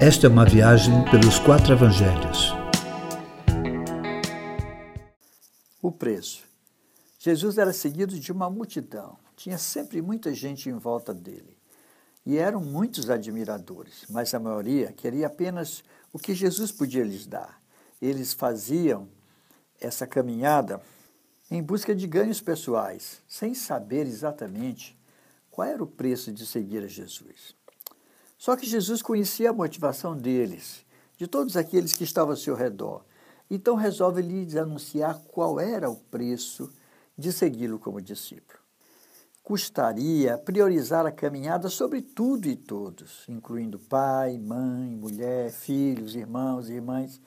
Esta é uma viagem pelos quatro evangelhos. O preço. Jesus era seguido de uma multidão. Tinha sempre muita gente em volta dele. E eram muitos admiradores, mas a maioria queria apenas o que Jesus podia lhes dar. Eles faziam essa caminhada em busca de ganhos pessoais, sem saber exatamente qual era o preço de seguir a Jesus. Só que Jesus conhecia a motivação deles, de todos aqueles que estavam ao seu redor. Então resolve lhes anunciar qual era o preço de segui-lo como discípulo. Custaria priorizar a caminhada sobre tudo e todos, incluindo pai, mãe, mulher, filhos, irmãos irmãs,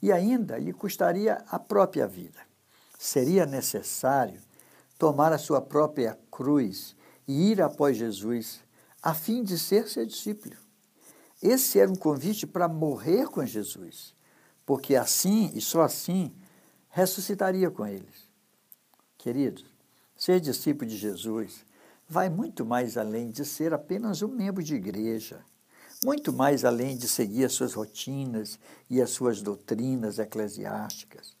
e ainda lhe custaria a própria vida seria necessário tomar a sua própria cruz e ir após Jesus, a fim de ser seu discípulo. Esse era um convite para morrer com Jesus, porque assim e só assim ressuscitaria com eles. Queridos, ser discípulo de Jesus vai muito mais além de ser apenas um membro de igreja, muito mais além de seguir as suas rotinas e as suas doutrinas eclesiásticas.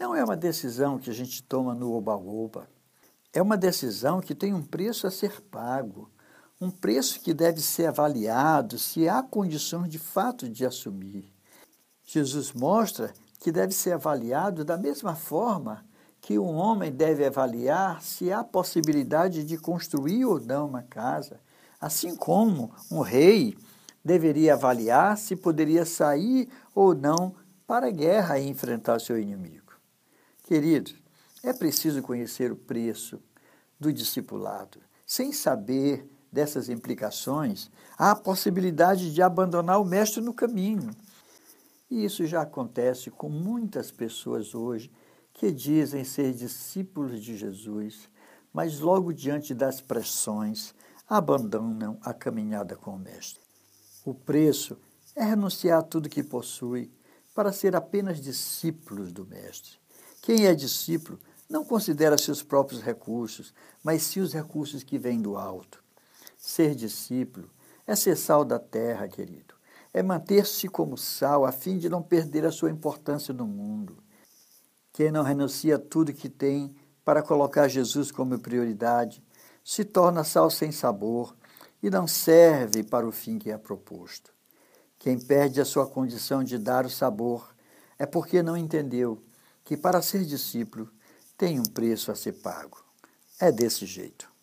Não é uma decisão que a gente toma no oba-oba. É uma decisão que tem um preço a ser pago, um preço que deve ser avaliado se há condições de fato de assumir. Jesus mostra que deve ser avaliado da mesma forma que um homem deve avaliar se há possibilidade de construir ou não uma casa, assim como um rei deveria avaliar se poderia sair ou não para a guerra e enfrentar seu inimigo. Queridos, é preciso conhecer o preço do discipulado. Sem saber dessas implicações, há a possibilidade de abandonar o mestre no caminho. E isso já acontece com muitas pessoas hoje que dizem ser discípulos de Jesus, mas logo diante das pressões abandonam a caminhada com o mestre. O preço é renunciar a tudo que possui para ser apenas discípulos do mestre. Quem é discípulo não considera seus próprios recursos, mas sim os recursos que vêm do alto. Ser discípulo é ser sal da terra, querido. É manter-se como sal a fim de não perder a sua importância no mundo. Quem não renuncia a tudo que tem para colocar Jesus como prioridade se torna sal sem sabor e não serve para o fim que é proposto. Quem perde a sua condição de dar o sabor é porque não entendeu que para ser discípulo tem um preço a ser pago. É desse jeito.